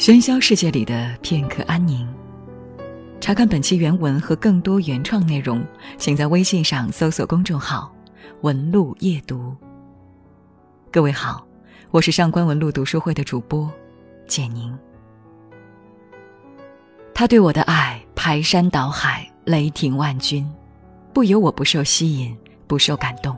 喧嚣世界里的片刻安宁。查看本期原文和更多原创内容，请在微信上搜索公众号“文路夜读”。各位好，我是上官文路读书会的主播简宁。他对我的爱排山倒海，雷霆万钧，不由我不受吸引，不受感动。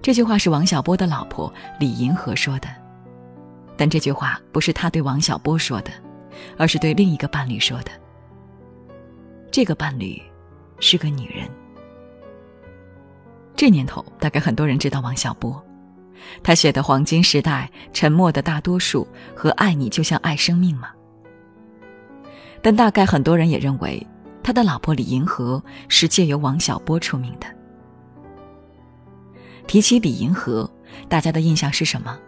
这句话是王小波的老婆李银河说的，但这句话不是他对王小波说的，而是对另一个伴侣说的。这个伴侣是个女人。这年头，大概很多人知道王小波，他写的《黄金时代》《沉默的大多数》和《爱你就像爱生命》嘛。但大概很多人也认为，他的老婆李银河是借由王小波出名的。提起李银河，大家的印象是什么？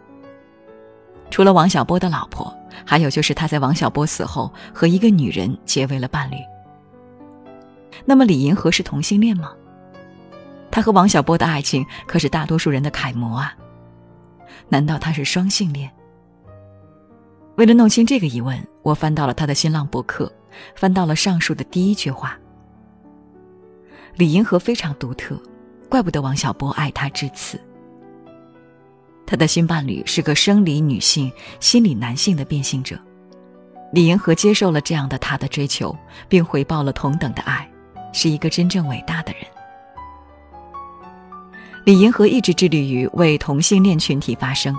除了王小波的老婆，还有就是他在王小波死后和一个女人结为了伴侣。那么李银河是同性恋吗？他和王小波的爱情可是大多数人的楷模啊。难道他是双性恋？为了弄清这个疑问，我翻到了他的新浪博客，翻到了上述的第一句话：李银河非常独特。怪不得王小波爱她至此。他的新伴侣是个生理女性、心理男性的变性者，李银河接受了这样的他的追求，并回报了同等的爱，是一个真正伟大的人。李银河一直致力于为同性恋群体发声，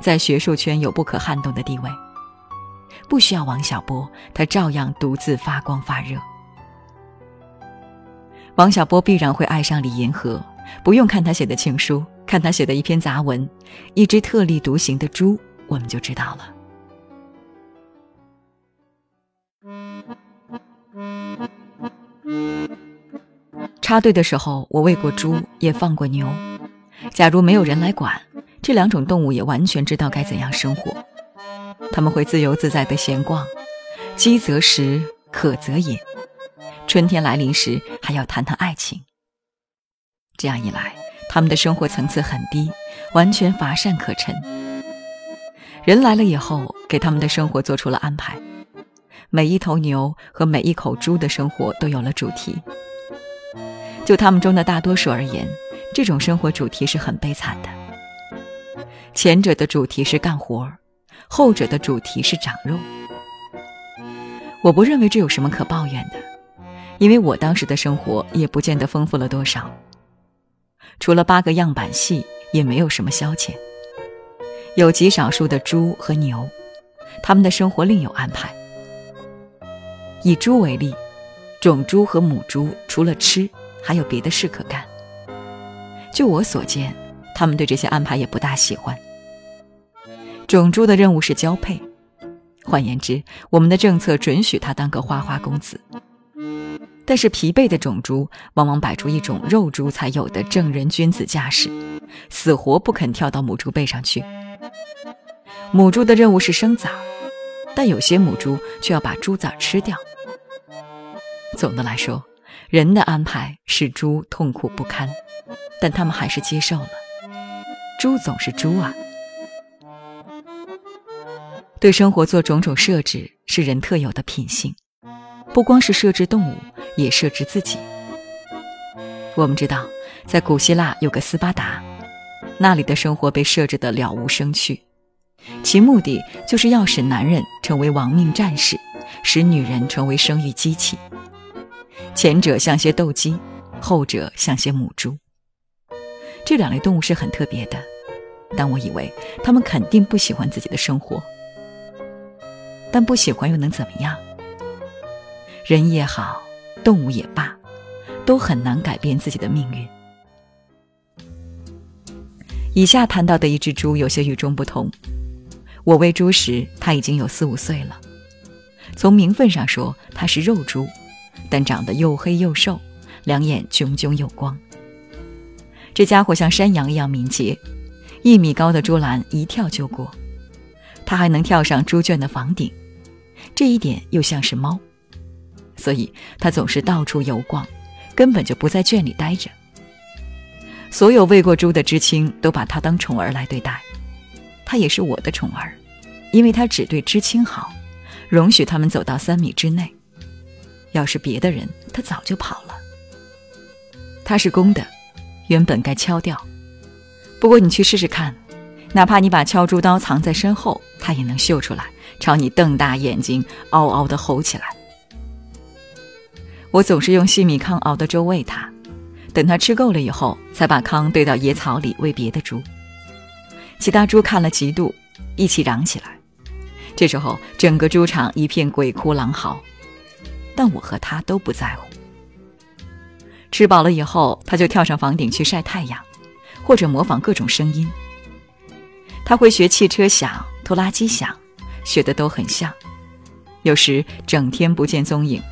在学术圈有不可撼动的地位。不需要王小波，他照样独自发光发热。王小波必然会爱上李银河。不用看他写的情书，看他写的一篇杂文，一只特立独行的猪，我们就知道了。插队的时候，我喂过猪，也放过牛。假如没有人来管，这两种动物也完全知道该怎样生活。他们会自由自在的闲逛，饥则食，渴则饮。春天来临时，还要谈谈爱情。这样一来，他们的生活层次很低，完全乏善可陈。人来了以后，给他们的生活做出了安排。每一头牛和每一口猪的生活都有了主题。就他们中的大多数而言，这种生活主题是很悲惨的。前者的主题是干活，后者的主题是长肉。我不认为这有什么可抱怨的，因为我当时的生活也不见得丰富了多少。除了八个样板戏，也没有什么消遣。有极少数的猪和牛，他们的生活另有安排。以猪为例，种猪和母猪除了吃，还有别的事可干。就我所见，他们对这些安排也不大喜欢。种猪的任务是交配，换言之，我们的政策准许他当个花花公子。但是疲惫的种猪往往摆出一种肉猪才有的正人君子架势，死活不肯跳到母猪背上去。母猪的任务是生崽，但有些母猪却要把猪崽吃掉。总的来说，人的安排使猪痛苦不堪，但他们还是接受了。猪总是猪啊！对生活做种种设置是人特有的品性，不光是设置动物。也设置自己。我们知道，在古希腊有个斯巴达，那里的生活被设置的了无生趣，其目的就是要使男人成为亡命战士，使女人成为生育机器。前者像些斗鸡，后者像些母猪。这两类动物是很特别的，但我以为他们肯定不喜欢自己的生活。但不喜欢又能怎么样？人也好。动物也罢，都很难改变自己的命运。以下谈到的一只猪有些与众不同。我喂猪时，它已经有四五岁了。从名分上说，它是肉猪，但长得又黑又瘦，两眼炯炯有光。这家伙像山羊一样敏捷，一米高的猪栏一跳就过。它还能跳上猪圈的房顶，这一点又像是猫。所以，他总是到处游逛，根本就不在圈里待着。所有喂过猪的知青都把他当宠儿来对待，他也是我的宠儿，因为他只对知青好，容许他们走到三米之内。要是别的人，他早就跑了。他是公的，原本该敲掉。不过你去试试看，哪怕你把敲猪刀藏在身后，他也能嗅出来，朝你瞪大眼睛，嗷嗷地吼起来。我总是用细米糠熬的粥喂它，等它吃够了以后，才把糠兑到野草里喂别的猪。其他猪看了嫉妒，一起嚷起来。这时候，整个猪场一片鬼哭狼嚎。但我和他都不在乎。吃饱了以后，他就跳上房顶去晒太阳，或者模仿各种声音。他会学汽车响、拖拉机响，学的都很像。有时整天不见踪影，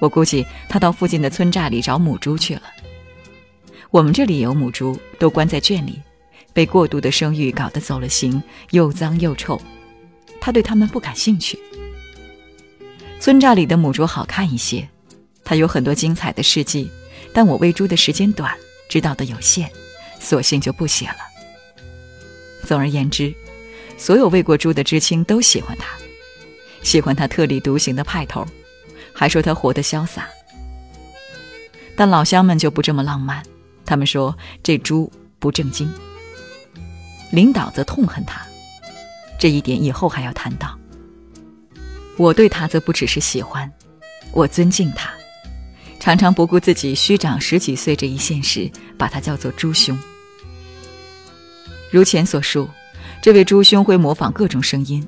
我估计他到附近的村寨里找母猪去了。我们这里有母猪，都关在圈里，被过度的生育搞得走了形，又脏又臭。他对他们不感兴趣。村寨里的母猪好看一些，它有很多精彩的事迹，但我喂猪的时间短，知道的有限，索性就不写了。总而言之，所有喂过猪的知青都喜欢它，喜欢它特立独行的派头，还说他活得潇洒。但老乡们就不这么浪漫，他们说这猪不正经。领导则痛恨他，这一点以后还要谈到。我对他则不只是喜欢，我尊敬他，常常不顾自己虚长十几岁这一现实，把他叫做猪兄。如前所述，这位猪兄会模仿各种声音，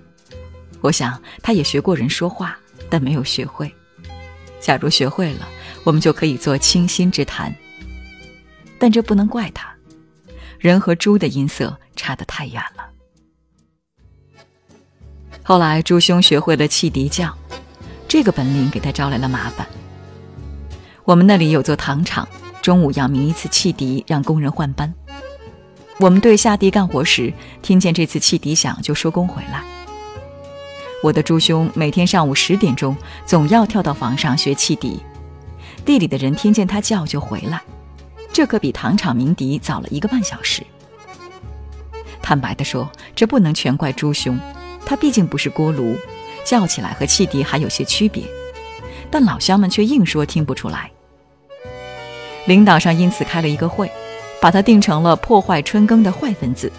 我想他也学过人说话，但没有学会。假如学会了，我们就可以做倾心之谈。但这不能怪他，人和猪的音色差得太远了。后来，朱兄学会了汽笛叫，这个本领给他招来了麻烦。我们那里有座糖厂，中午要鸣一次汽笛，让工人换班。我们队下地干活时，听见这次汽笛响就收工回来。我的朱兄每天上午十点钟总要跳到房上学汽笛，地里的人听见他叫就回来，这可比糖厂鸣笛早了一个半小时。坦白地说，这不能全怪朱兄。他毕竟不是锅炉，叫起来和汽笛还有些区别，但老乡们却硬说听不出来。领导上因此开了一个会，把他定成了破坏春耕的坏分子，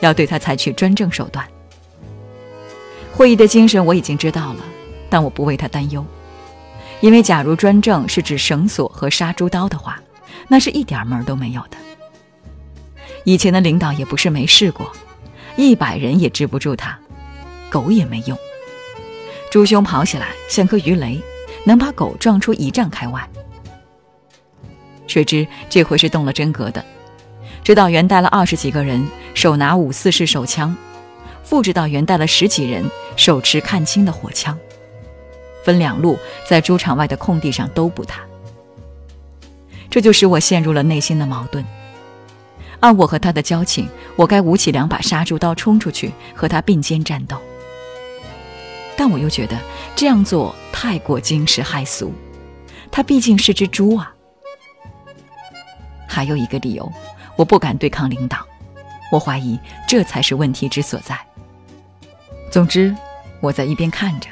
要对他采取专政手段。会议的精神我已经知道了，但我不为他担忧，因为假如专政是指绳索和杀猪刀的话，那是一点门都没有的。以前的领导也不是没试过，一百人也治不住他。狗也没用，猪兄跑起来像颗鱼雷，能把狗撞出一丈开外。谁知这回是动了真格的，指导员带了二十几个人，手拿五四式手枪；副指导员带了十几人，手持看清的火枪，分两路在猪场外的空地上都补他。这就使我陷入了内心的矛盾。按我和他的交情，我该舞起两把杀猪刀冲出去和他并肩战斗。但我又觉得这样做太过惊世骇俗，他毕竟是只猪啊。还有一个理由，我不敢对抗领导，我怀疑这才是问题之所在。总之，我在一边看着。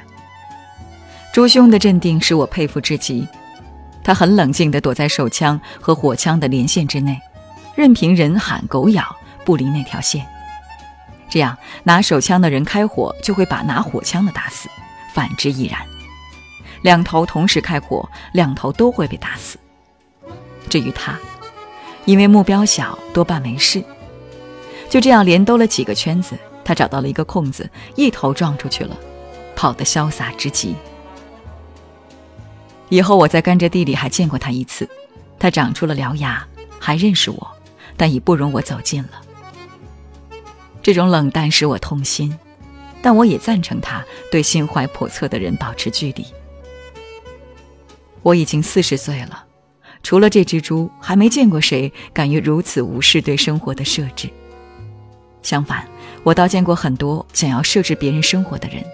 朱兄的镇定使我佩服至极，他很冷静地躲在手枪和火枪的连线之内，任凭人喊狗咬，不离那条线。这样，拿手枪的人开火，就会把拿火枪的打死；反之亦然。两头同时开火，两头都会被打死。至于他，因为目标小，多半没事。就这样连兜了几个圈子，他找到了一个空子，一头撞出去了，跑得潇洒之极。以后我在甘蔗地里还见过他一次，他长出了獠牙，还认识我，但已不容我走近了。这种冷淡使我痛心，但我也赞成他对心怀叵测的人保持距离。我已经四十岁了，除了这只猪，还没见过谁敢于如此无视对生活的设置。相反我倒见过很多想要设置别人生活的人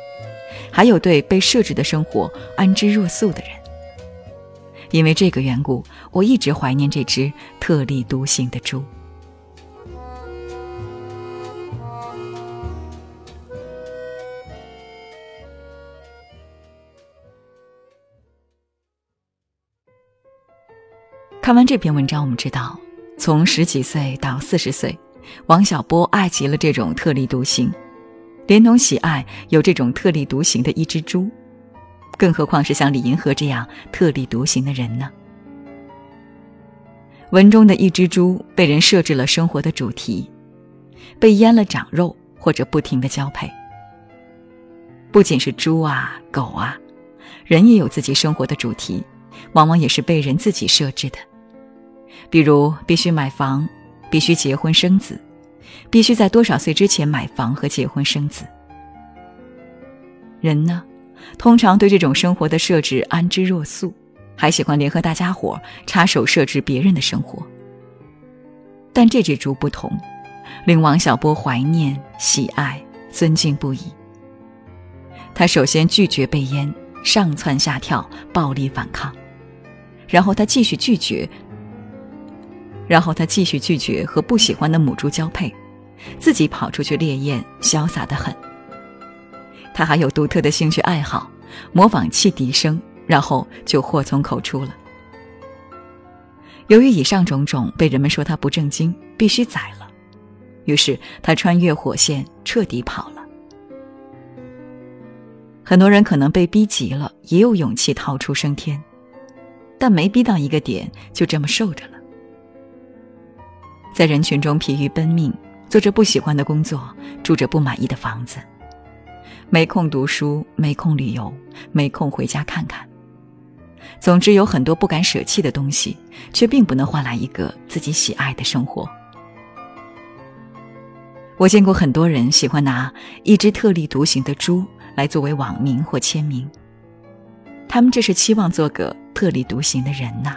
还有对被设置的生活安之若素的人。因为这个缘故我一直怀念这只特立独行的猪。看完这篇文章我们知道从十几岁到四十岁王小波爱极了这种特立独行，连同喜爱有这种特立独行的一只猪，更何况是像李银河这样特立独行的人呢？文中的一只猪被人设置了生活的主题，被阉了长肉，或者不停的交配。不仅是猪啊、狗啊，人也有自己生活的主题，往往也是被人自己设置的。比如必须买房，必须结婚生子，必须在多少岁之前买房和结婚生子。人呢，通常对这种生活的设置安之若素。还喜欢联合大家伙插手设置别人的生活，但这只猪不同，令王小波怀念、喜爱、尊敬不已。他首先拒绝被阉，上蹿下跳，暴力反抗，然后他继续拒绝，然后他继续拒绝和不喜欢的母猪交配，自己跑出去猎艳，潇洒的很。他还有独特的兴趣爱好，模仿汽笛声。然后就祸从口出了。由于以上种种被人们说他不正经，必须宰了，于是他穿越火线，彻底跑了。很多人可能被逼急了，也有勇气逃出升天，但没逼到一个点，就这么受着了。在人群中疲于奔命，做着不喜欢的工作，住着不满意的房子，没空读书，没空旅游，没空回家看看。总之，有很多不敢舍弃的东西，却并不能换来一个自己喜爱的生活。我见过很多人喜欢拿一只特立独行的猪来作为网名或签名，他们这是期望做个特立独行的人呐。